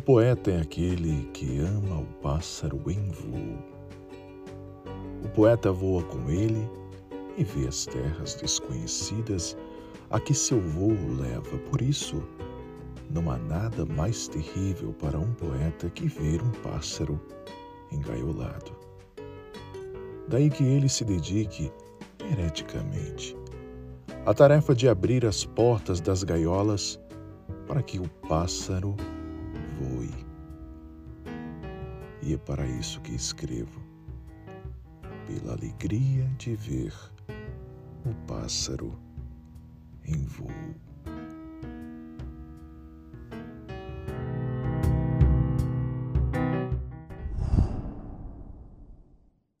poeta é aquele que ama o pássaro em voo. O poeta voa com ele e vê as terras desconhecidas a que seu voo leva. Por isso, não há nada mais terrível para um poeta que ver um pássaro engaiolado. Daí que ele se dedique hereticamente à tarefa de abrir as portas das gaiolas para que o pássaro voe. E é para isso que escrevo, pela alegria de ver o pássaro em voo.